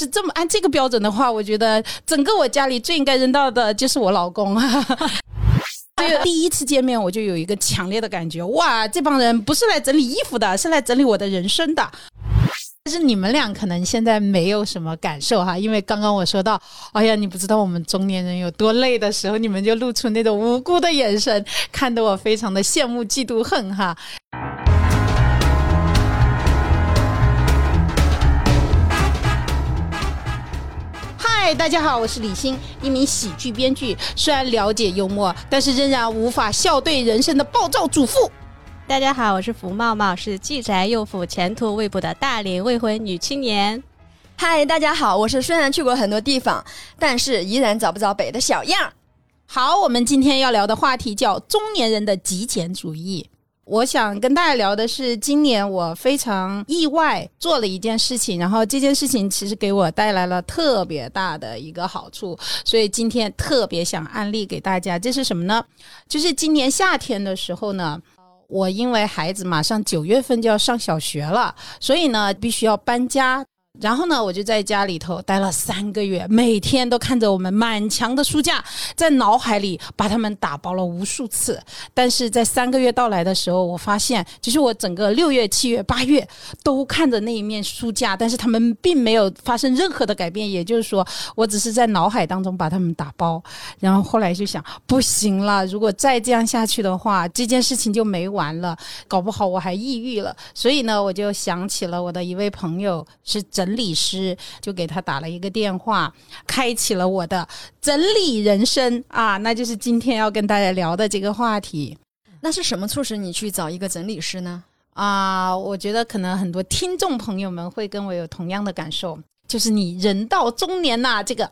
是这么按这个标准的话，我觉得整个我家里最应该扔到的就是我老公啊。这个第一次见面，我就有一个强烈的感觉，哇，这帮人不是来整理衣服的，是来整理我的人生的。但是你们俩可能现在没有什么感受哈，因为刚刚我说到，哎呀，你不知道我们中年人有多累的时候，你们就露出那种无辜的眼神，看得我非常的羡慕、嫉妒、恨哈。嗨，大家好，我是李欣，一名喜剧编剧。虽然了解幽默，但是仍然无法笑对人生的暴躁主妇。大家好，我是福茂茂，是既宅又腐、前途未卜的大龄未婚女青年。嗨，大家好，我是虽然去过很多地方，但是依然找不着北的小样。好，我们今天要聊的话题叫中年人的极简主义。我想跟大家聊的是，今年我非常意外做了一件事情，然后这件事情其实给我带来了特别大的一个好处，所以今天特别想安利给大家。这是什么呢？就是今年夏天的时候呢，我因为孩子马上九月份就要上小学了，所以呢必须要搬家。然后呢，我就在家里头待了三个月，每天都看着我们满墙的书架，在脑海里把它们打包了无数次。但是在三个月到来的时候，我发现，其实我整个六月、七月、八月都看着那一面书架，但是他们并没有发生任何的改变。也就是说，我只是在脑海当中把它们打包。然后后来就想，不行了，如果再这样下去的话，这件事情就没完了，搞不好我还抑郁了。所以呢，我就想起了我的一位朋友是。整理师就给他打了一个电话，开启了我的整理人生啊，那就是今天要跟大家聊的这个话题。那是什么促使你去找一个整理师呢？啊，我觉得可能很多听众朋友们会跟我有同样的感受，就是你人到中年呐，这个。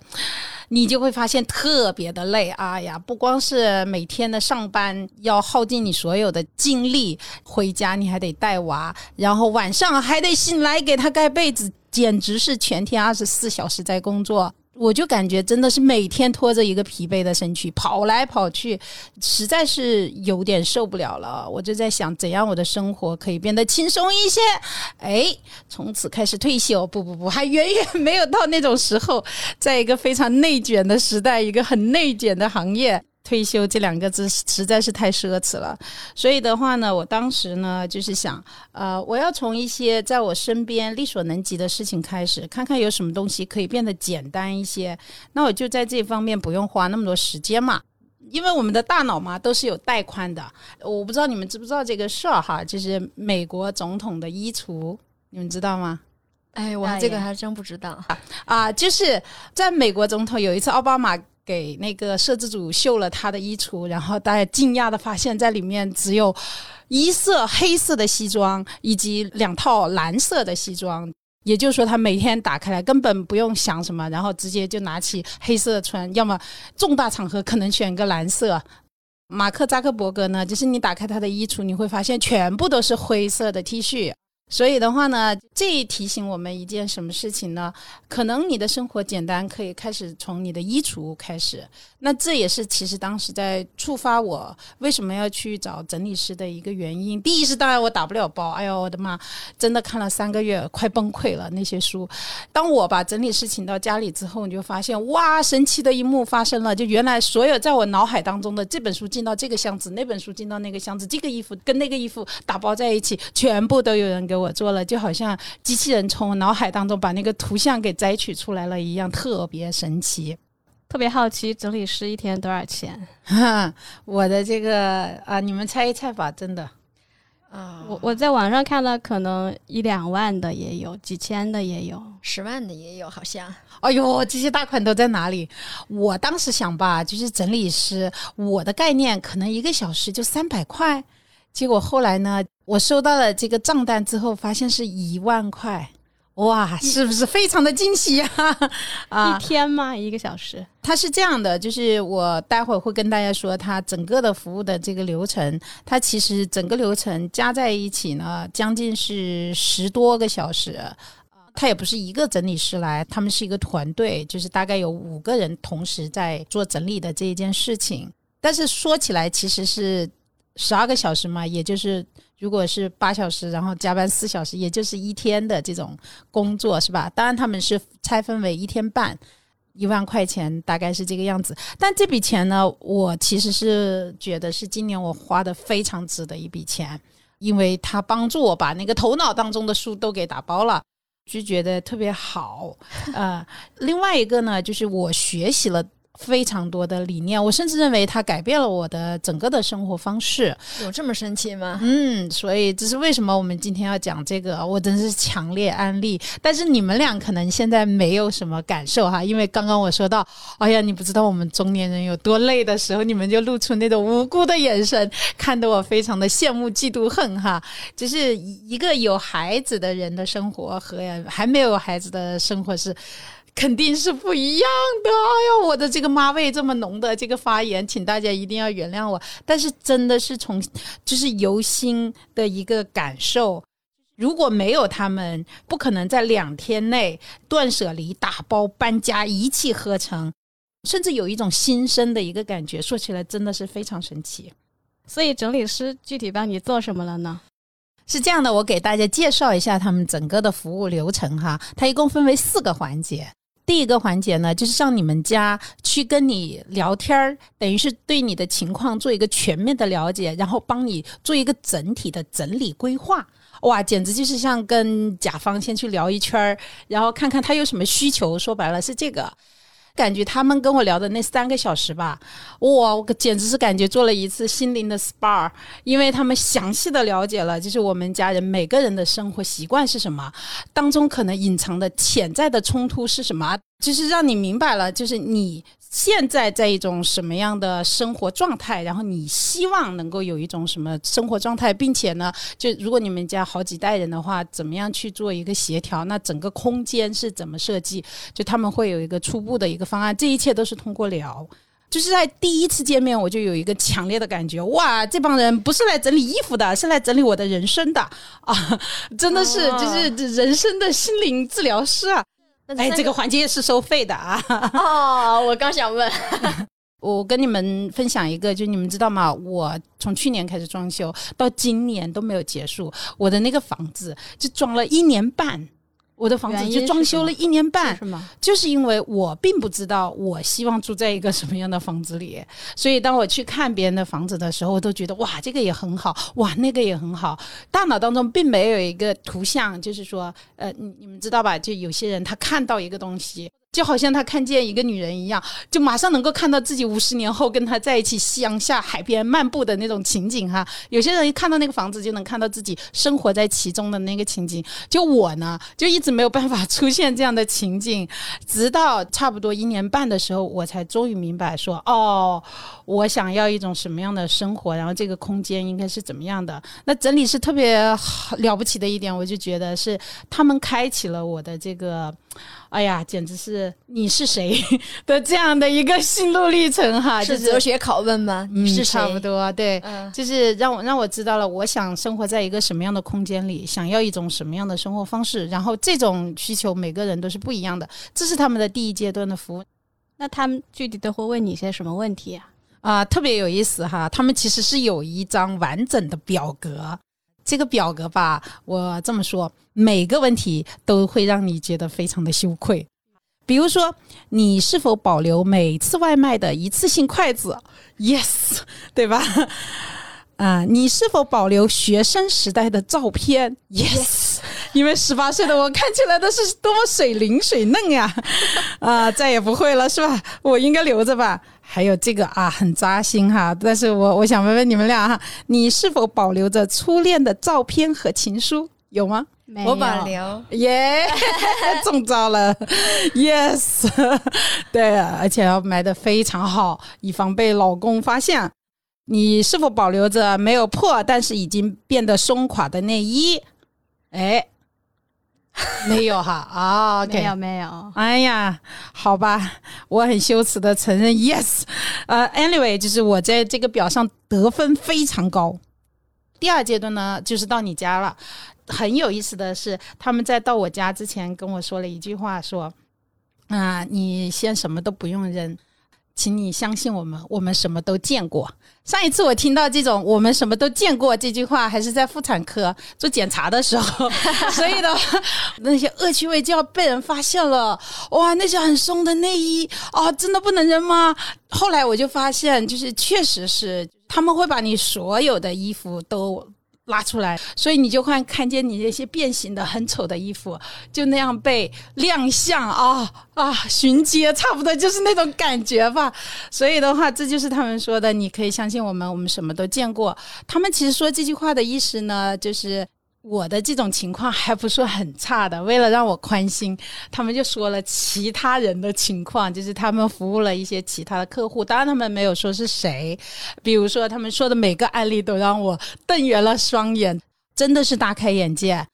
你就会发现特别的累，哎呀，不光是每天的上班要耗尽你所有的精力，回家你还得带娃，然后晚上还得醒来给他盖被子，简直是全天二十四小时在工作。我就感觉真的是每天拖着一个疲惫的身躯跑来跑去，实在是有点受不了了。我就在想，怎样我的生活可以变得轻松一些？哎，从此开始退休？不不不，还远远没有到那种时候。在一个非常内卷的时代，一个很内卷的行业。退休这两个字实在是太奢侈了，所以的话呢，我当时呢就是想，呃，我要从一些在我身边力所能及的事情开始，看看有什么东西可以变得简单一些。那我就在这方面不用花那么多时间嘛，因为我们的大脑嘛都是有带宽的。我不知道你们知不知道这个事儿哈，就是美国总统的衣橱，你们知道吗？哎，我这个还真不知道啊，就是在美国总统有一次奥巴马。给那个摄制组秀了他的衣橱，然后大家惊讶的发现，在里面只有一色黑色的西装以及两套蓝色的西装，也就是说，他每天打开来根本不用想什么，然后直接就拿起黑色穿，要么重大场合可能选个蓝色。马克扎克伯格呢，就是你打开他的衣橱，你会发现全部都是灰色的 T 恤。所以的话呢，这提醒我们一件什么事情呢？可能你的生活简单，可以开始从你的衣橱开始。那这也是其实当时在触发我为什么要去找整理师的一个原因。第一是当然我打不了包，哎呦我的妈，真的看了三个月，快崩溃了那些书。当我把整理师请到家里之后，你就发现哇，神奇的一幕发生了，就原来所有在我脑海当中的这本书进到这个箱子，那本书进到那个箱子，这个衣服跟那个衣服打包在一起，全部都有人给。我做了，就好像机器人从我脑海当中把那个图像给摘取出来了一样，特别神奇。特别好奇，整理师一天多少钱？我的这个啊，你们猜一猜吧，真的啊，我我在网上看了，可能一两万的也有，几千的也有，十万的也有，好像。哎呦，这些大款都在哪里？我当时想吧，就是整理师，我的概念可能一个小时就三百块。结果后来呢，我收到了这个账单之后，发现是一万块，哇，是不是非常的惊喜呀？啊，一天吗？一个小时？它是这样的，就是我待会儿会跟大家说，它整个的服务的这个流程，它其实整个流程加在一起呢，将近是十多个小时。他也不是一个整理师来，他们是一个团队，就是大概有五个人同时在做整理的这一件事情。但是说起来，其实是。十二个小时嘛，也就是如果是八小时，然后加班四小时，也就是一天的这种工作，是吧？当然他们是拆分为一天半，一万块钱大概是这个样子。但这笔钱呢，我其实是觉得是今年我花的非常值的一笔钱，因为他帮助我把那个头脑当中的书都给打包了。就觉得特别好，呃，另外一个呢，就是我学习了。非常多的理念，我甚至认为它改变了我的整个的生活方式。有这么神奇吗？嗯，所以这是为什么我们今天要讲这个，我真是强烈安利。但是你们俩可能现在没有什么感受哈，因为刚刚我说到，哎呀，你不知道我们中年人有多累的时候，你们就露出那种无辜的眼神，看得我非常的羡慕、嫉妒、恨哈。就是一个有孩子的人的生活和还没有孩子的生活是。肯定是不一样的。哎呀，我的这个妈味这么浓的这个发言，请大家一定要原谅我。但是真的是从就是由心的一个感受，如果没有他们，不可能在两天内断舍离、打包、搬家一气呵成，甚至有一种新生的一个感觉。说起来真的是非常神奇。所以整理师具体帮你做什么了呢？是这样的，我给大家介绍一下他们整个的服务流程哈。它一共分为四个环节。第一个环节呢，就是上你们家去跟你聊天儿，等于是对你的情况做一个全面的了解，然后帮你做一个整体的整理规划。哇，简直就是像跟甲方先去聊一圈儿，然后看看他有什么需求。说白了是这个。感觉他们跟我聊的那三个小时吧，哇，我简直是感觉做了一次心灵的 SPA，因为他们详细的了解了，就是我们家人每个人的生活习惯是什么，当中可能隐藏的潜在的冲突是什么，就是让你明白了，就是你。现在在一种什么样的生活状态？然后你希望能够有一种什么生活状态，并且呢，就如果你们家好几代人的话，怎么样去做一个协调？那整个空间是怎么设计？就他们会有一个初步的一个方案。这一切都是通过聊，就是在第一次见面我就有一个强烈的感觉，哇，这帮人不是来整理衣服的，是来整理我的人生的啊！真的是就是人生的心灵治疗师啊！哎，这个环节是收费的啊！哦，我刚想问，我跟你们分享一个，就你们知道吗？我从去年开始装修，到今年都没有结束，我的那个房子就装了一年半。我的房子就装修了一年半，是吗？就是因为我并不知道我希望住在一个什么样的房子里，所以当我去看别人的房子的时候，我都觉得哇，这个也很好，哇，那个也很好。大脑当中并没有一个图像，就是说，呃，你你们知道吧？就有些人他看到一个东西。就好像他看见一个女人一样，就马上能够看到自己五十年后跟她在一起，夕阳下海边漫步的那种情景哈。有些人一看到那个房子，就能看到自己生活在其中的那个情景。就我呢，就一直没有办法出现这样的情景，直到差不多一年半的时候，我才终于明白说，哦，我想要一种什么样的生活，然后这个空间应该是怎么样的。那整理是特别好了不起的一点，我就觉得是他们开启了我的这个。哎呀，简直是你是谁 的这样的一个心路历程哈，是哲学拷问吗？你是差不多对，就是让我让我知道了，我想生活在一个什么样的空间里，想要一种什么样的生活方式，然后这种需求每个人都是不一样的，这是他们的第一阶段的服务。那他们具体都会问你些什么问题啊？啊，特别有意思哈，他们其实是有一张完整的表格。这个表格吧，我这么说，每个问题都会让你觉得非常的羞愧。比如说，你是否保留每次外卖的一次性筷子？Yes，对吧？啊，你是否保留学生时代的照片？Yes，因为十八岁的我看起来都是多么水灵水嫩呀！啊，再也不会了，是吧？我应该留着吧。还有这个啊，很扎心哈！但是我我想问问你们俩哈，你是否保留着初恋的照片和情书？有吗？我保留。耶，中招了！Yes，对，啊而且要埋的非常好，以防被老公发现。你是否保留着没有破但是已经变得松垮的内衣？哎。没有哈啊，没有没有。哎呀，好吧，我很羞耻的承认，yes。呃，anyway，就是我在这个表上得分非常高。第二阶段呢，就是到你家了。很有意思的是，他们在到我家之前跟我说了一句话，说：“啊，你先什么都不用扔。”请你相信我们，我们什么都见过。上一次我听到这种“我们什么都见过”这句话，还是在妇产科做检查的时候，所以呢，那些恶趣味就要被人发现了。哇，那些很松的内衣啊，真的不能扔吗？后来我就发现，就是确实是他们会把你所有的衣服都。拉出来，所以你就会看见你那些变形的很丑的衣服，就那样被亮相啊啊，巡街，差不多就是那种感觉吧。所以的话，这就是他们说的，你可以相信我们，我们什么都见过。他们其实说这句话的意思呢，就是。我的这种情况 还不是很差的，为了让我宽心，他们就说了其他人的情况，就是他们服务了一些其他的客户，当然他们没有说是谁，比如说他们说的每个案例都让我瞪圆了双眼，真的是大开眼界。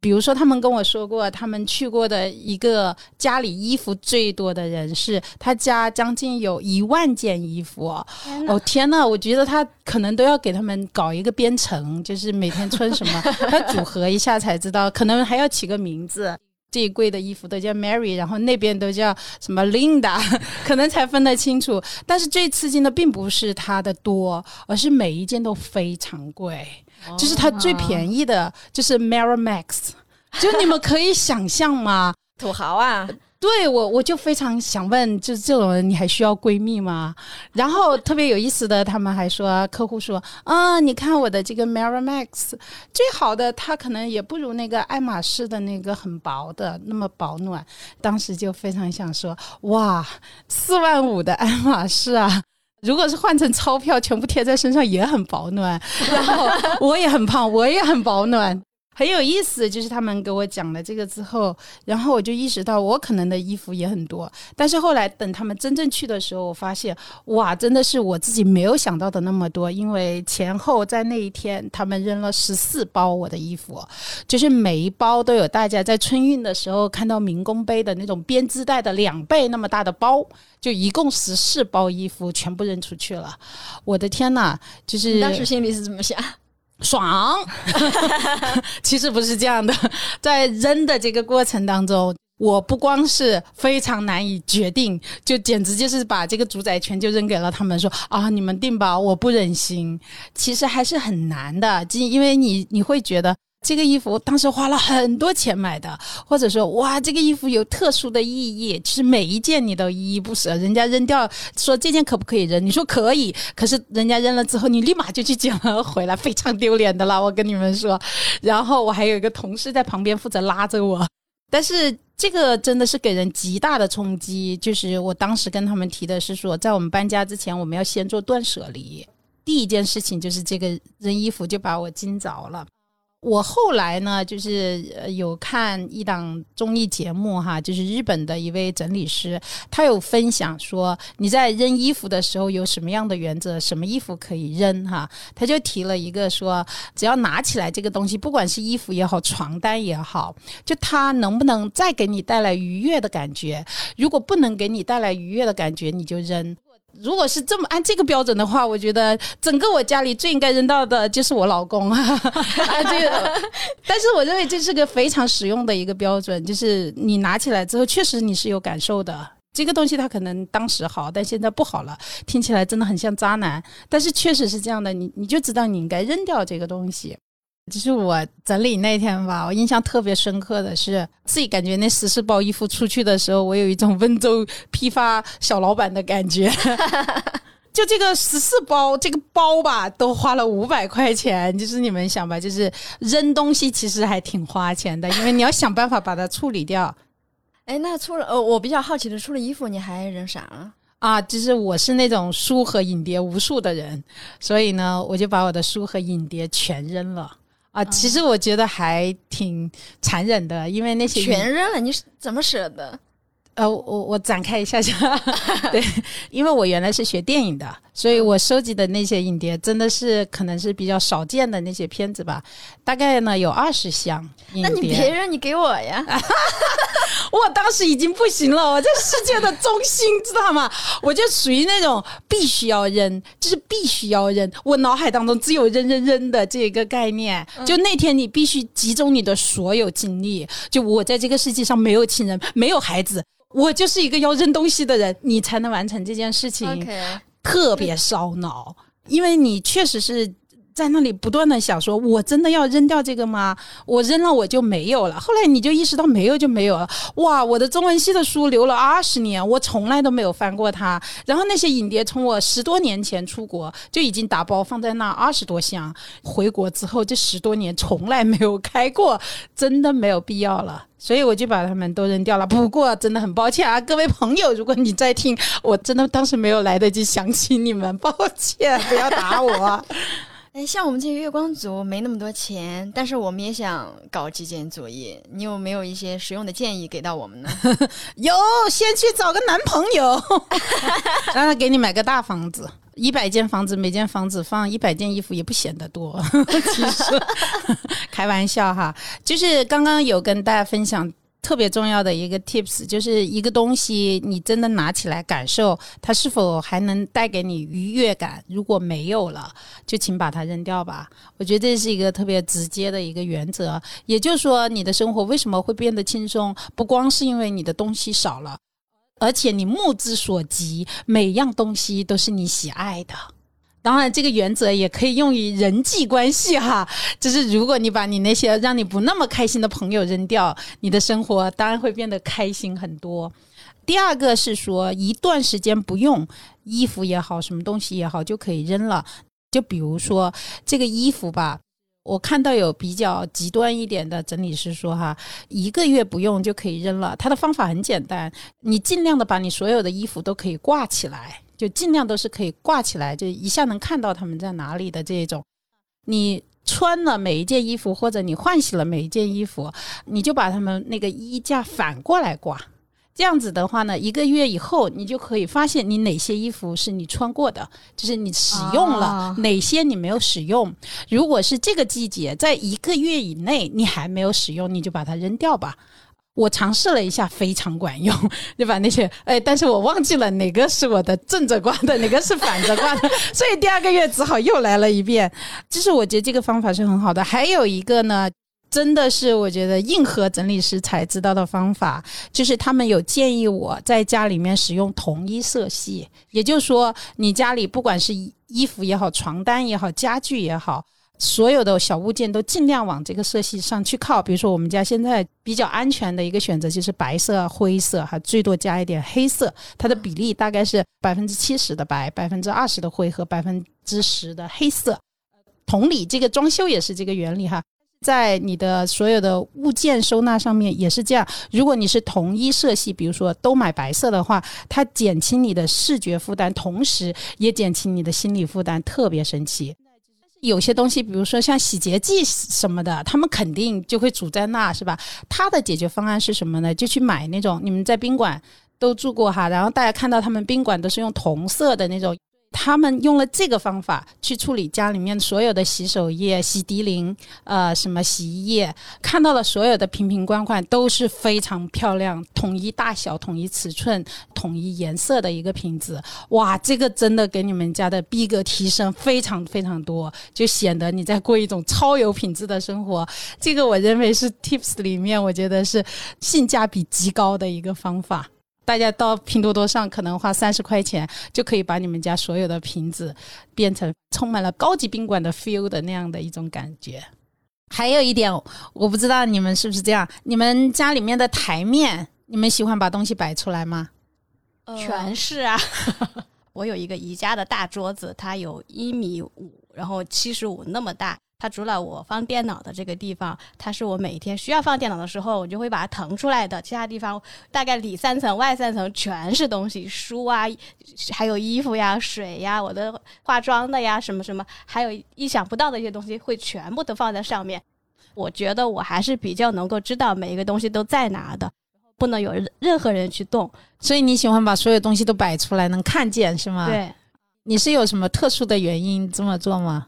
比如说，他们跟我说过，他们去过的一个家里衣服最多的人是他家将近有一万件衣服。哦天呐，我觉得他可能都要给他们搞一个编程，就是每天穿什么，他组合一下才知道，可能还要起个名字。这一柜的衣服都叫 Mary，然后那边都叫什么 Linda，可能才分得清楚。但是最刺激的并不是它的多，而是每一件都非常贵。就是它最便宜的，就是 Mary Max 就你们可以想象吗？土豪啊！对我，我就非常想问，就是这种人，你还需要闺蜜吗？然后特别有意思的，他们还说，客户说，啊，你看我的这个 Marimax 最好的，它可能也不如那个爱马仕的那个很薄的那么保暖。当时就非常想说，哇，四万五的爱马仕啊！如果是换成钞票，全部贴在身上也很保暖。然后我也很胖，我也很保暖。很有意思，就是他们给我讲了这个之后，然后我就意识到我可能的衣服也很多。但是后来等他们真正去的时候，我发现哇，真的是我自己没有想到的那么多。因为前后在那一天，他们扔了十四包我的衣服，就是每一包都有大家在春运的时候看到民工背的那种编织袋的两倍那么大的包，就一共十四包衣服全部扔出去了。我的天呐，就是当时心里是怎么想？爽，其实不是这样的，在扔的这个过程当中，我不光是非常难以决定，就简直就是把这个主宰权就扔给了他们，说啊，你们定吧，我不忍心。其实还是很难的，因为你你会觉得。这个衣服当时花了很多钱买的，或者说哇，这个衣服有特殊的意义，其实每一件你都依依不舍。人家扔掉说这件可不可以扔？你说可以，可是人家扔了之后，你立马就去捡了回来，非常丢脸的啦。我跟你们说，然后我还有一个同事在旁边负责拉着我，但是这个真的是给人极大的冲击。就是我当时跟他们提的是说，在我们搬家之前，我们要先做断舍离。第一件事情就是这个扔衣服就把我惊着了。我后来呢，就是有看一档综艺节目哈，就是日本的一位整理师，他有分享说你在扔衣服的时候有什么样的原则，什么衣服可以扔哈。他就提了一个说，只要拿起来这个东西，不管是衣服也好，床单也好，就它能不能再给你带来愉悦的感觉？如果不能给你带来愉悦的感觉，你就扔。如果是这么按这个标准的话，我觉得整个我家里最应该扔到的就是我老公 啊。这个，但是我认为这是个非常实用的一个标准，就是你拿起来之后，确实你是有感受的。这个东西它可能当时好，但现在不好了，听起来真的很像渣男。但是确实是这样的，你你就知道你应该扔掉这个东西。就是我整理那天吧，我印象特别深刻的是，自己感觉那十四包衣服出去的时候，我有一种温州批发小老板的感觉。就这个十四包，这个包吧，都花了五百块钱。就是你们想吧，就是扔东西其实还挺花钱的，因为你要想办法把它处理掉。哎，那除了呃，我比较好奇的，除了衣服，你还扔啥了？啊，就是我是那种书和影碟无数的人，所以呢，我就把我的书和影碟全扔了。啊，其实我觉得还挺残忍的，因为那些全扔了，你怎么舍得？呃，我我展开一下下，对，因为我原来是学电影的，所以我收集的那些影碟真的是可能是比较少见的那些片子吧，大概呢有二十箱。那你别扔，你给我呀！我当时已经不行了，我在世界的中心，知道吗？我就属于那种必须要扔，就是必须要扔。我脑海当中只有扔扔扔的这个概念。就那天你必须集中你的所有精力，就我在这个世界上没有亲人，没有孩子。我就是一个要扔东西的人，你才能完成这件事情。特别烧脑，因为你确实是在那里不断的想说，我真的要扔掉这个吗？我扔了我就没有了。后来你就意识到没有就没有了。哇，我的中文系的书留了二十年，我从来都没有翻过它。然后那些影碟从我十多年前出国就已经打包放在那二十多箱，回国之后这十多年从来没有开过，真的没有必要了。所以我就把它们都扔掉了。不过真的很抱歉啊，各位朋友，如果你在听，我真的当时没有来得及想起你们，抱歉，不要打我。哎，像我们这些月光族没那么多钱，但是我们也想搞极简主义，你有没有一些实用的建议给到我们呢？有，先去找个男朋友，让他给你买个大房子。一百间房子，每间房子放一百件衣服也不显得多。其实开玩笑哈，就是刚刚有跟大家分享特别重要的一个 tips，就是一个东西你真的拿起来感受它是否还能带给你愉悦感。如果没有了，就请把它扔掉吧。我觉得这是一个特别直接的一个原则。也就是说，你的生活为什么会变得轻松，不光是因为你的东西少了。而且你目之所及，每样东西都是你喜爱的。当然，这个原则也可以用于人际关系哈。就是如果你把你那些让你不那么开心的朋友扔掉，你的生活当然会变得开心很多。第二个是说，一段时间不用衣服也好，什么东西也好，就可以扔了。就比如说这个衣服吧。我看到有比较极端一点的整理师说哈，一个月不用就可以扔了。他的方法很简单，你尽量的把你所有的衣服都可以挂起来，就尽量都是可以挂起来，就一下能看到他们在哪里的这种。你穿了每一件衣服，或者你换洗了每一件衣服，你就把他们那个衣架反过来挂。这样子的话呢，一个月以后，你就可以发现你哪些衣服是你穿过的，就是你使用了、啊哪些你没有使用。如果是这个季节，在一个月以内你还没有使用，你就把它扔掉吧。我尝试了一下，非常管用，就把那些哎，但是我忘记了哪个是我的正着挂的，哪个是反着挂的，所以第二个月只好又来了一遍。就是我觉得这个方法是很好的。还有一个呢，真的是我觉得硬核整理师才知道的方法，就是他们有建议我在家里面使用同一色系，也就是说，你家里不管是衣服也好、床单也好、家具也好。所有的小物件都尽量往这个色系上去靠，比如说我们家现在比较安全的一个选择就是白色、灰色，哈最多加一点黑色，它的比例大概是百分之七十的白、百分之二十的灰和百分之十的黑色。同理，这个装修也是这个原理哈。在你的所有的物件收纳上面也是这样。如果你是同一色系，比如说都买白色的话，它减轻你的视觉负担，同时也减轻你的心理负担，特别神奇。有些东西，比如说像洗洁剂什么的，他们肯定就会煮在那，是吧？他的解决方案是什么呢？就去买那种你们在宾馆都住过哈，然后大家看到他们宾馆都是用铜色的那种。他们用了这个方法去处理家里面所有的洗手液、洗涤灵、呃什么洗衣液，看到了所有的瓶瓶罐罐都是非常漂亮、统一大小、统一尺寸、统一颜色的一个瓶子。哇，这个真的给你们家的逼格提升非常非常多，就显得你在过一种超有品质的生活。这个我认为是 Tips 里面我觉得是性价比极高的一个方法。大家到拼多多上可能花三十块钱就可以把你们家所有的瓶子变成充满了高级宾馆的 feel 的那样的一种感觉。还有一点，我不知道你们是不是这样，你们家里面的台面，你们喜欢把东西摆出来吗？全是啊。我有一个宜家的大桌子，它有一米五，然后七十五那么大。它除了我放电脑的这个地方，它是我每天需要放电脑的时候，我就会把它腾出来的。其他地方大概里三层外三层全是东西，书啊，还有衣服呀、水呀、我的化妆的呀，什么什么，还有意想不到的一些东西，会全部都放在上面。我觉得我还是比较能够知道每一个东西都在哪的，不能有任任何人去动。所以你喜欢把所有东西都摆出来，能看见是吗？。对，你是有什么特殊的原因这么做吗？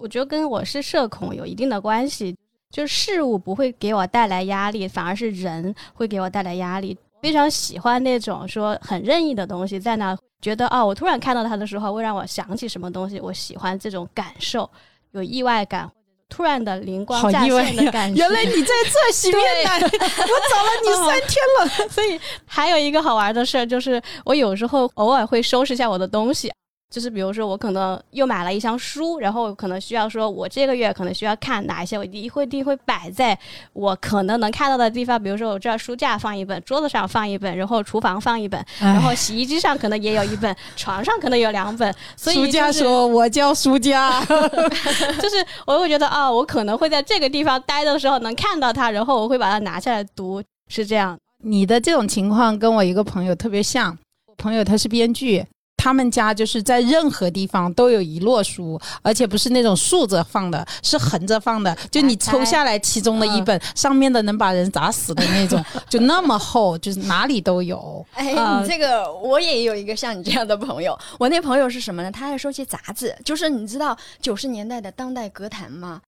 我觉得跟我是社恐有一定的关系，就是事物不会给我带来压力，反而是人会给我带来压力。非常喜欢那种说很任意的东西，在那觉得哦，我突然看到它的时候，会让我想起什么东西。我喜欢这种感受，有意外感。突然的灵光乍现的感！觉。原来你在这洗面奶，我找了你 三天了。所以还有一个好玩的事儿，就是我有时候偶尔会收拾一下我的东西。就是比如说，我可能又买了一箱书，然后可能需要说，我这个月可能需要看哪一些，我一会一定会摆在我可能能看到的地方。比如说，我这儿书架放一本，桌子上放一本，然后厨房放一本，然后洗衣机上可能也有一本，床上可能有两本。所以、书家就是说：“我叫书架。就是我会觉得啊、我可能会在这个地方待的时候能看到它，然后我会把它拿下来读，是这样。”你的这种情况跟我一个朋友特别像，我朋友他是编剧。他们家就是在任何地方都有一摞书，而且不是那种竖着放的，是横着放的。就你抽下来其中的一本，上面的能把人砸死的那种，就那么厚，就是哪里都有。哎，啊你这个我也有一个像你这样的朋友。我那朋友是什么呢？他爱收集杂志，就是你知道九十年代的当代歌坛吗？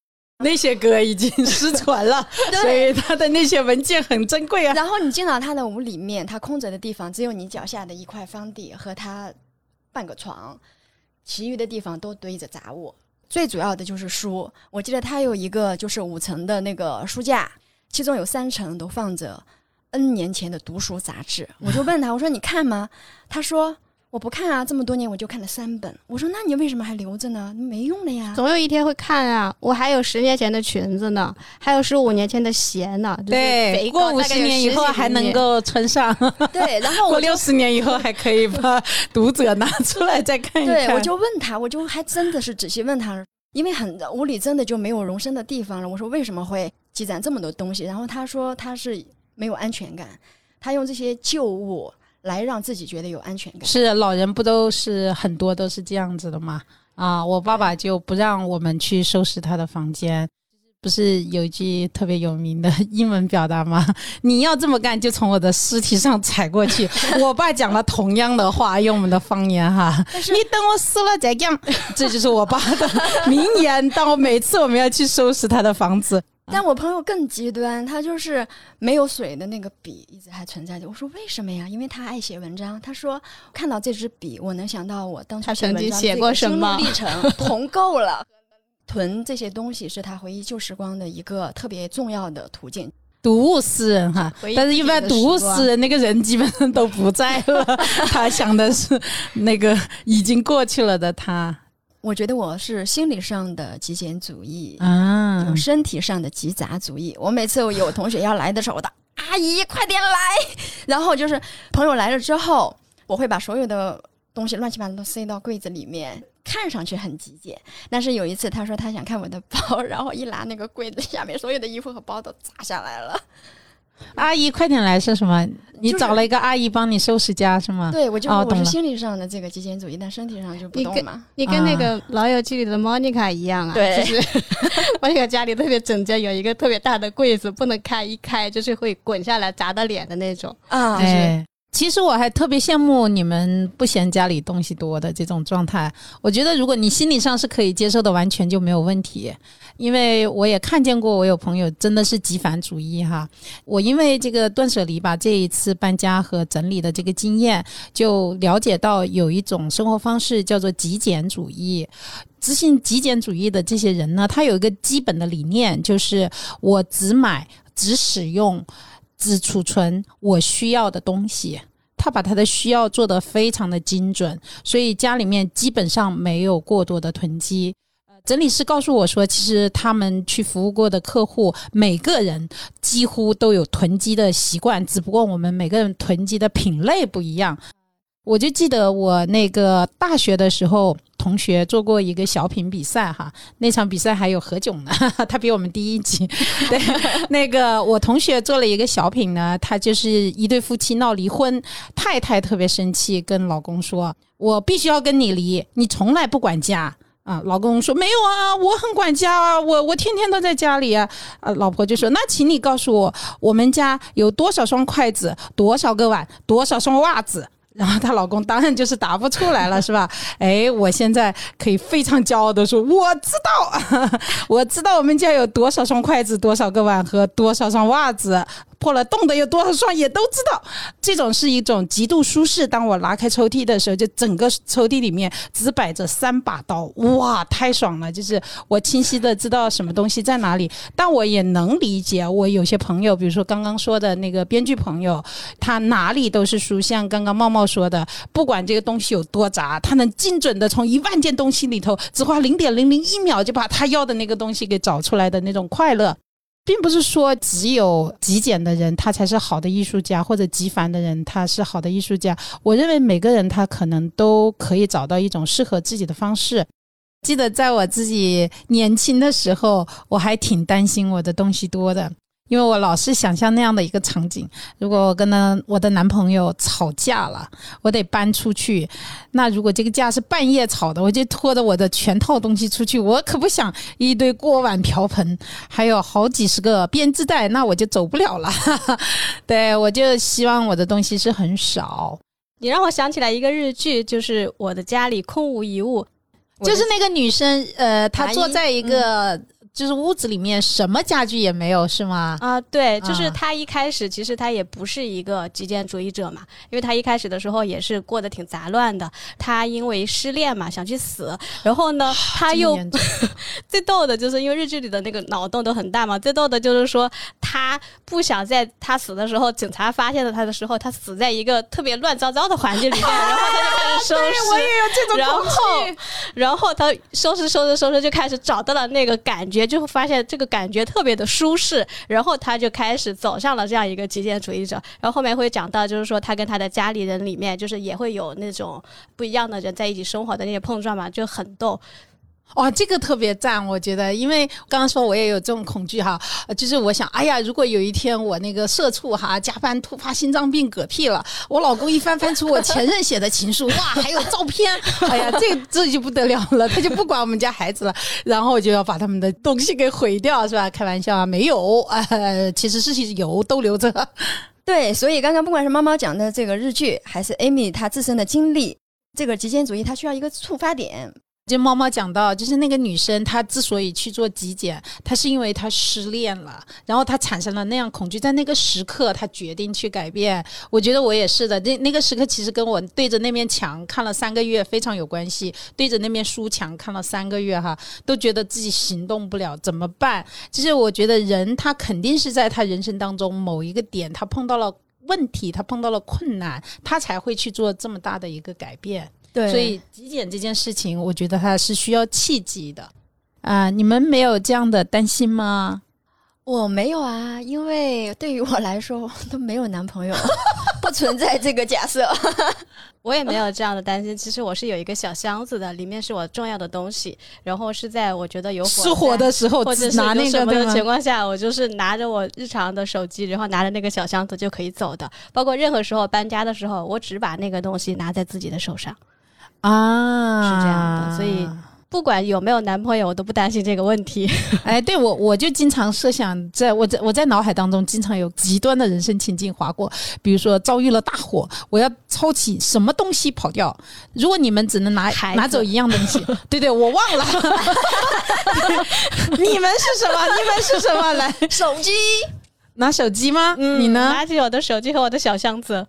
那些歌已经失传了，所以他的那些文件很珍贵啊。然后你进到他的屋里面，他空着的地方只有你脚下的一块方地和他半个床，其余的地方都堆着杂物。最主要的就是书，我记得他有一个就是五层的那个书架，其中有三层都放着 N 年前的读书杂志。我就问他，我说你看吗？他说我不看啊，这么多年我就看了三本。我说那你为什么还留着呢？没用了呀。总有一天会看啊！我还有十年前的裙子呢，还有十五年前的鞋呢。就是对，肥过五十年以后还能够穿上，对，然后过六十年以后还可以把读者拿出来再看一看。对，我就问他，我就还真的是仔细问他，因为很屋里真的就没有容身的地方了。我说为什么会积攒这么多东西？然后他说他是没有安全感，他用这些旧物来让自己觉得有安全感。是老人不都是很多都是这样子的吗？啊，我爸爸就不让我们去收拾他的房间。不是有一句特别有名的英文表达吗？你要这么干，就从我的尸体上踩过去。我爸讲了同样的话，用我们的方言哈，你等我死了再讲。这就是我爸的名言。当我每次我们要去收拾他的房子，但我朋友更极端，他就是没有水的那个笔一直还存在着。我说为什么呀？因为他爱写文章。他说看到这支笔，我能想到我当初他曾经写文章写过什么历程，同够了。囤这些东西是他回忆旧时光的一个特别重要的途径。读物诗人哈，但是一般自己的读物时光诗人那个人基本上都不在了，他想的是那个已经过去了的他我觉得我是心理上的极简主义，啊有身体上的极杂主义。我每次有同学要来的时候，我的 阿姨快点来，然后就是朋友来了之后，我会把所有的东西乱七八糟都塞到柜子里面，看上去很极简。但是有一次，他说他想看我的包，然后一拿那个柜子下面所有的衣服和包都砸下来了。阿姨快点来是什么？你找了一个阿姨帮你收拾家是吗？对我就我是心理上的这个极简主义，但身体上就不你跟动嘛。你跟那个《老友记》里的 Monica 一样啊，对就是 Monica 家里特别整洁，有一个特别大的柜子，不能开，一开就是会滚下来砸到脸的那种。啊，哎，其实我还特别羡慕你们不嫌家里东西多的这种状态。我觉得如果你心理上是可以接受的，完全就没有问题。因为我也看见过，我有朋友真的是极繁主义哈。我因为这个断舍离吧，这一次搬家和整理的这个经验，就了解到有一种生活方式叫做极简主义。执行极简主义的这些人呢，他有一个基本的理念，就是我只买、只使用、只储存我需要的东西。他把他的需要做得非常的精准，所以家里面基本上没有过多的囤积。呃整理师告诉我说，其实他们去服务过的客户，每个人几乎都有囤积的习惯，只不过我们每个人囤积的品类不一样。我就记得我那个大学的时候，同学做过一个小品比赛哈，那场比赛还有何炅呢，他比我们低一级。对，那个我同学做了一个小品呢，他就是一对夫妻闹离婚，太太特别生气，跟老公说：“我必须要跟你离，你从来不管家。”啊，老公说没有啊，我很管家啊，我我天天都在家里啊。啊，老婆就说那请你告诉我，我们家有多少双筷子，多少个碗，多少双袜子。然后她老公当然就是答不出来了，是吧？哎，我现在可以非常骄傲的说，我知道，我知道我们家有多少双筷子，多少个碗和多少双袜子。破了，洞的有多少双也都知道。这种是一种极度舒适。当我拉开抽屉的时候，就整个抽屉里面只摆着三把刀，哇，太爽了！就是我清晰的知道什么东西在哪里。但我也能理解，我有些朋友，比如说刚刚说的那个编剧朋友，他哪里都是书，像刚刚茂茂说的，不管这个东西有多杂，他能精准的从一万件东西里头，只花零点零零一秒就把他要的那个东西给找出来的那种快乐。并不是说只有极简的人他才是好的艺术家，或者极繁的人他是好的艺术家。我认为每个人他可能都可以找到一种适合自己的方式。记得在我自己年轻的时候，我还挺担心我的东西多的。因为我老是想象那样的一个场景，如果我跟呢我的男朋友吵架了，我得搬出去。那如果这个架是半夜吵的，我就拖着我的全套东西出去。我可不想一堆锅碗瓢盆，还有好几十个编织袋，那我就走不了了。对我就希望我的东西是很少。你让我想起来一个日剧，就是我的家里空无一物，就是那个女生，呃，她坐在一个。就是屋子里面什么家具也没有，是吗？啊，对，就是他一开始其实他也不是一个极简主义者嘛，因为他一开始的时候也是过得挺杂乱的。他因为失恋嘛，想去死，然后呢，他又 最逗的就是因为日剧里的那个脑洞都很大嘛，最逗的就是说他不想在他死的时候，警察发现了他的时候，他死在一个特别乱糟糟的环境里面，然后他就开始收拾。我也有这种然后，然后他收拾收拾收拾，就开始找到了那个感觉。就会发现这个感觉特别的舒适，然后他就开始走向了这样一个极简主义者。然后后面会讲到，就是说他跟他的家里人里面，就是也会有那种不一样的人在一起生活的那些碰撞嘛，就很逗。哇，这个特别赞，我觉得，因为刚刚说我也有这种恐惧哈，就是我想，哎呀，如果有一天我那个社畜哈加班突发心脏病嗝屁了，我老公一翻翻出我前任写的情书，哇，还有照片，哎呀，这这就不得了了，他就不管我们家孩子了，然后就要把他们的东西给毁掉，是吧？开玩笑啊，没有，呃，其实是有，都留着。对，所以刚刚不管是猫猫讲的这个日剧，还是 Amy 她自身的经历，这个极简主义它需要一个触发点。就猫猫讲到，就是那个女生，她之所以去做极简，她是因为她失恋了，然后她产生了那样恐惧，在那个时刻，她决定去改变。我觉得我也是的，那那个时刻其实跟我对着那面墙看了三个月非常有关系，对着那面书墙看了三个月哈，都觉得自己行动不了，怎么办？其实我觉得人他肯定是在他人生当中某一个点，他碰到了问题，他碰到了困难，他才会去做这么大的一个改变。对，所以极简这件事情，我觉得它是需要契机的啊！你们没有这样的担心吗？我没有啊，因为对于我来说都没有男朋友，不存在这个假设。我也没有这样的担心。其实我是有一个小箱子的，里面是我重要的东西。然后是在我觉得有失火的时候，或者拿那个的情况下，我就是拿着我日常的手机，然后拿着那个小箱子就可以走的。包括任何时候搬家的时候，我只把那个东西拿在自己的手上。啊，是这样的，所以不管有没有男朋友，我都不担心这个问题。哎，对我，我就经常设想，在我在我在脑海当中，经常有极端的人生情境划过。比如说遭遇了大火，我要抄起什么东西跑掉？如果你们只能拿拿走一样东西，对对，我忘了。你们是什么？你们是什么？来，手机？拿手机吗？你呢？拿起我的手机和我的小箱子。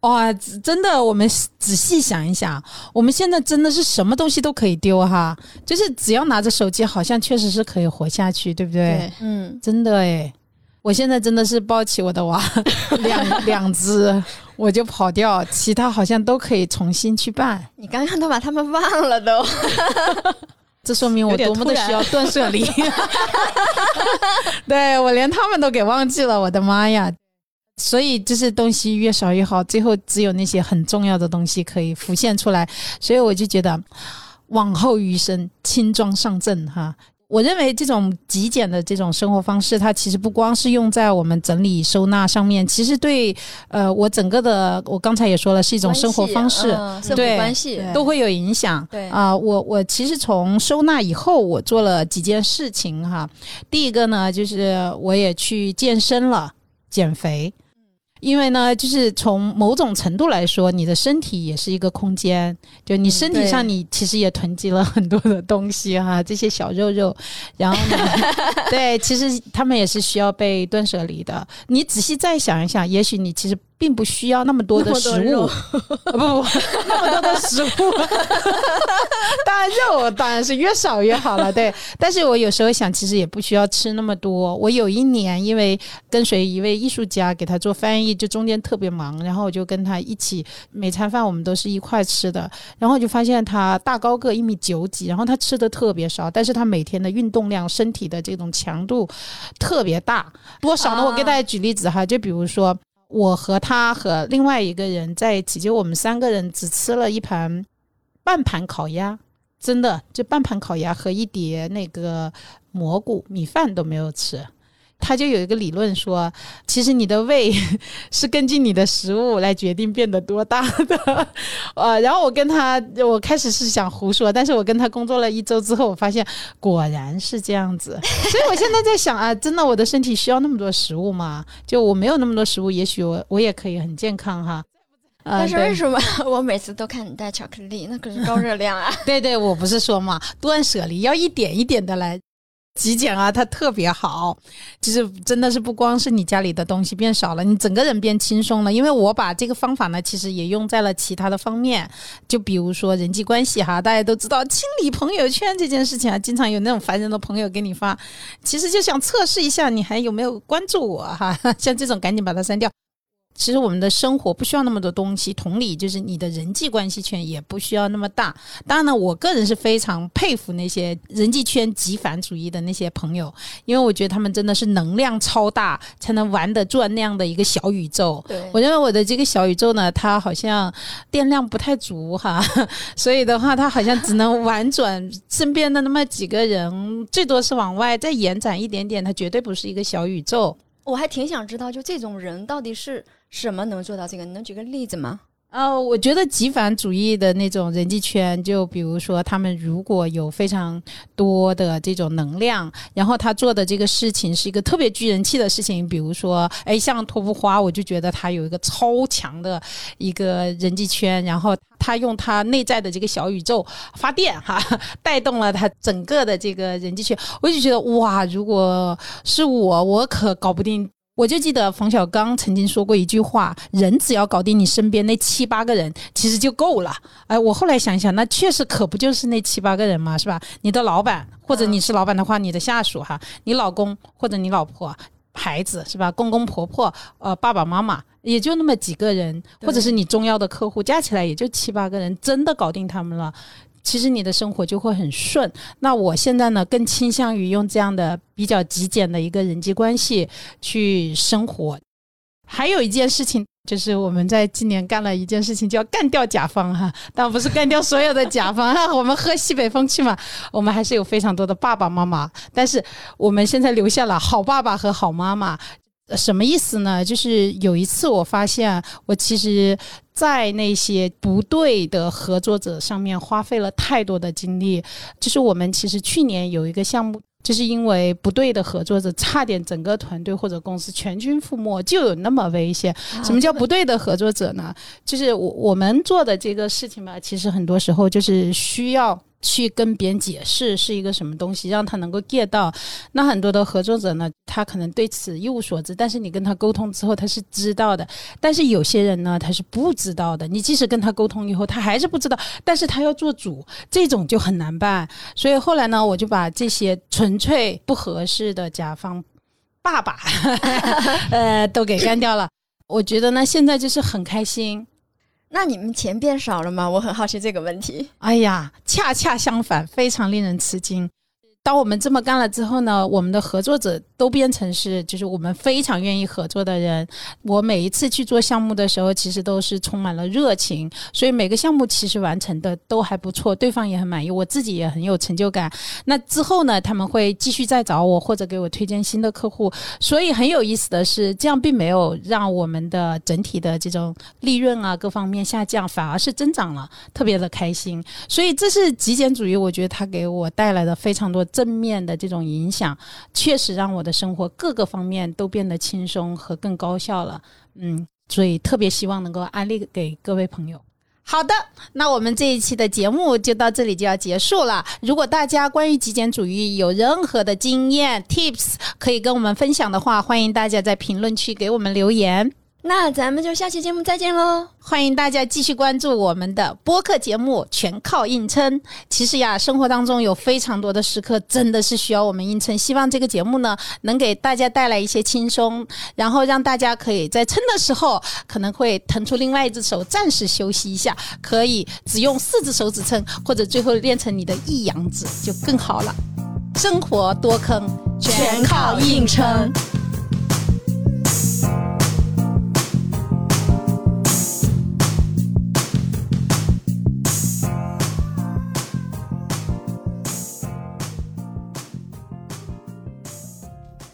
哇，真的，我们仔细想一想，我们现在真的是什么东西都可以丢哈，就是只要拿着手机，好像确实是可以活下去，对不对？嗯，真的诶，我现在真的是抱起我的娃 两两只，我就跑掉，其他好像都可以重新去办。你刚刚都把他们忘了都，这说明我多么的需要断舍离。对我连他们都给忘记了，我的妈呀！所以就是东西越少越好，最后只有那些很重要的东西可以浮现出来。所以我就觉得，往后余生轻装上阵哈。我认为这种极简的这种生活方式，它其实不光是用在我们整理收纳上面，其实对呃我整个的，我刚才也说了，是一种生活方式，对关系都会有影响。对啊，我我其实从收纳以后，我做了几件事情哈。第一个呢，就是我也去健身了，减肥。因为呢，就是从某种程度来说，你的身体也是一个空间，就你身体上你其实也囤积了很多的东西哈，这些小肉肉，然后呢，对，其实他们也是需要被断舍离的。你仔细再想一想，也许你其实。并不需要那么多的食物，不 不，那么多的食物。当然肉当然是越少越好了，对。但是我有时候想，其实也不需要吃那么多。我有一年因为跟随一位艺术家给他做翻译，就中间特别忙，然后我就跟他一起每餐饭我们都是一块吃的。然后我就发现他大高个一米九几，然后他吃的特别少，但是他每天的运动量、身体的这种强度特别大。多少呢？我给大家举例子哈，就比如说。我和他和另外一个人在一起，就我们三个人只吃了一盘半盘烤鸭，真的就半盘烤鸭和一碟那个蘑菇米饭都没有吃。他就有一个理论说，其实你的胃 是根据你的食物来决定变得多大的。呃，然后我跟他，我开始是想胡说，但是我跟他工作了一周之后，我发现果然是这样子。所以我现在在想啊，真的我的身体需要那么多食物吗？就我没有那么多食物，也许我我也可以很健康哈。但是为什么我每次都看你带巧克力？那可是高热量啊！对对，我不是说嘛，断舍离要一点一点的来。极简啊，它特别好，其实真的是不光是你家里的东西变少了，你整个人变轻松了。因为我把这个方法呢，其实也用在了其他的方面，就比如说人际关系哈，大家都知道清理朋友圈这件事情啊，经常有那种烦人的朋友给你发，其实就想测试一下你还有没有关注我哈，像这种赶紧把它删掉。其实我们的生活不需要那么多东西，同理，就是你的人际关系圈也不需要那么大。当然呢，我个人是非常佩服那些人际圈极繁主义的那些朋友，因为我觉得他们真的是能量超大，才能玩得转那样的一个小宇宙。对我认为我的这个小宇宙呢，它好像电量不太足哈，所以的话，它好像只能玩转身边的那么几个人，最多是往外再延展一点点，它绝对不是一个小宇宙。我还挺想知道，就这种人到底是。什么能做到这个？你能举个例子吗？呃，我觉得极繁主义的那种人际圈，就比如说他们如果有非常多的这种能量，然后他做的这个事情是一个特别聚人气的事情，比如说，哎，像托布花，我就觉得他有一个超强的一个人际圈，然后他用他内在的这个小宇宙发电，哈，带动了他整个的这个人际圈，我就觉得哇，如果是我，我可搞不定。我就记得冯小刚曾经说过一句话：“人只要搞定你身边那七八个人，其实就够了。”哎，我后来想想，那确实可不就是那七八个人嘛，是吧？你的老板，或者你是老板的话，你的下属哈，你老公或者你老婆、孩子是吧？公公婆婆、呃，爸爸妈妈，也就那么几个人，或者是你重要的客户，加起来也就七八个人，真的搞定他们了。其实你的生活就会很顺。那我现在呢，更倾向于用这样的比较极简的一个人际关系去生活。还有一件事情，就是我们在今年干了一件事情，叫干掉甲方哈。但不是干掉所有的甲方哈，我们喝西北风去嘛。我们还是有非常多的爸爸妈妈，但是我们现在留下了好爸爸和好妈妈。什么意思呢？就是有一次我发现，我其实，在那些不对的合作者上面花费了太多的精力。就是我们其实去年有一个项目，就是因为不对的合作者，差点整个团队或者公司全军覆没，就有那么危险。什么叫不对的合作者呢？就是我我们做的这个事情吧，其实很多时候就是需要。去跟别人解释是一个什么东西，让他能够 get 到。那很多的合作者呢，他可能对此一无所知，但是你跟他沟通之后，他是知道的。但是有些人呢，他是不知道的。你即使跟他沟通以后，他还是不知道，但是他要做主，这种就很难办。所以后来呢，我就把这些纯粹不合适的甲方爸爸，呃，都给干掉了。我觉得呢，现在就是很开心。那你们钱变少了吗？我很好奇这个问题。哎呀，恰恰相反，非常令人吃惊。当我们这么干了之后呢，我们的合作者都变成是，就是我们非常愿意合作的人。我每一次去做项目的时候，其实都是充满了热情，所以每个项目其实完成的都还不错，对方也很满意，我自己也很有成就感。那之后呢，他们会继续再找我，或者给我推荐新的客户。所以很有意思的是，这样并没有让我们的整体的这种利润啊各方面下降，反而是增长了，特别的开心。所以这是极简主义，我觉得它给我带来的非常多。正面的这种影响，确实让我的生活各个方面都变得轻松和更高效了。嗯，所以特别希望能够安利给各位朋友。好的，那我们这一期的节目就到这里就要结束了。如果大家关于极简主义有任何的经验 tips 可以跟我们分享的话，欢迎大家在评论区给我们留言。那咱们就下期节目再见喽！欢迎大家继续关注我们的播客节目，全靠硬撑。其实呀，生活当中有非常多的时刻，真的是需要我们硬撑。希望这个节目呢，能给大家带来一些轻松，然后让大家可以在撑的时候，可能会腾出另外一只手，暂时休息一下，可以只用四只手指撑，或者最后练成你的一阳指就更好了。生活多坑，全靠硬撑。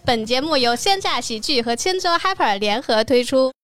本节目由线下喜剧和千州 Hyper 联合推出。